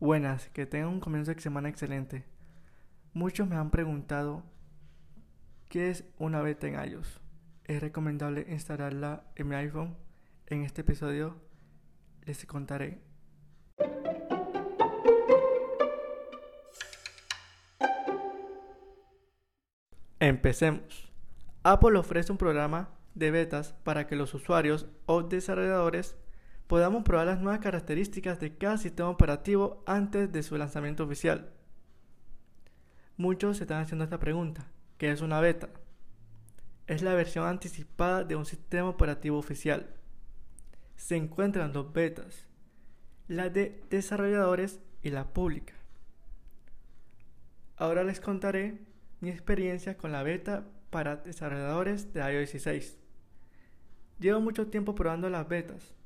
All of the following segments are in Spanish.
Buenas, que tengan un comienzo de semana excelente. Muchos me han preguntado qué es una beta en iOS. Es recomendable instalarla en mi iPhone. En este episodio les contaré. Empecemos. Apple ofrece un programa de betas para que los usuarios o desarrolladores podamos probar las nuevas características de cada sistema operativo antes de su lanzamiento oficial. Muchos se están haciendo esta pregunta, ¿qué es una beta? Es la versión anticipada de un sistema operativo oficial. Se encuentran dos betas, la de desarrolladores y la pública. Ahora les contaré mi experiencia con la beta para desarrolladores de iOS 16. Llevo mucho tiempo probando las betas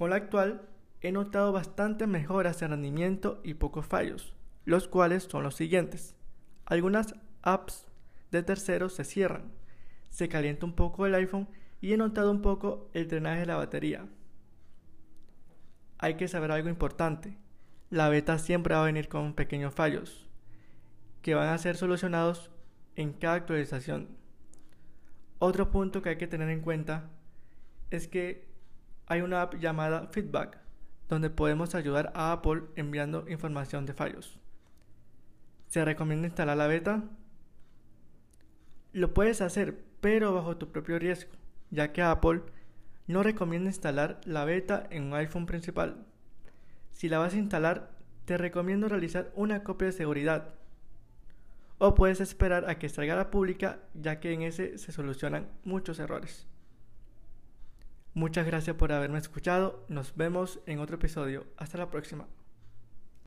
con la actual he notado bastantes mejoras en rendimiento y pocos fallos, los cuales son los siguientes. Algunas apps de terceros se cierran, se calienta un poco el iPhone y he notado un poco el drenaje de la batería. Hay que saber algo importante. La beta siempre va a venir con pequeños fallos que van a ser solucionados en cada actualización. Otro punto que hay que tener en cuenta es que hay una app llamada Feedback, donde podemos ayudar a Apple enviando información de fallos. ¿Se recomienda instalar la beta? Lo puedes hacer, pero bajo tu propio riesgo, ya que Apple no recomienda instalar la beta en un iPhone principal. Si la vas a instalar, te recomiendo realizar una copia de seguridad. O puedes esperar a que salga la pública, ya que en ese se solucionan muchos errores. Muchas gracias por haberme escuchado. Nos vemos en otro episodio. Hasta la próxima.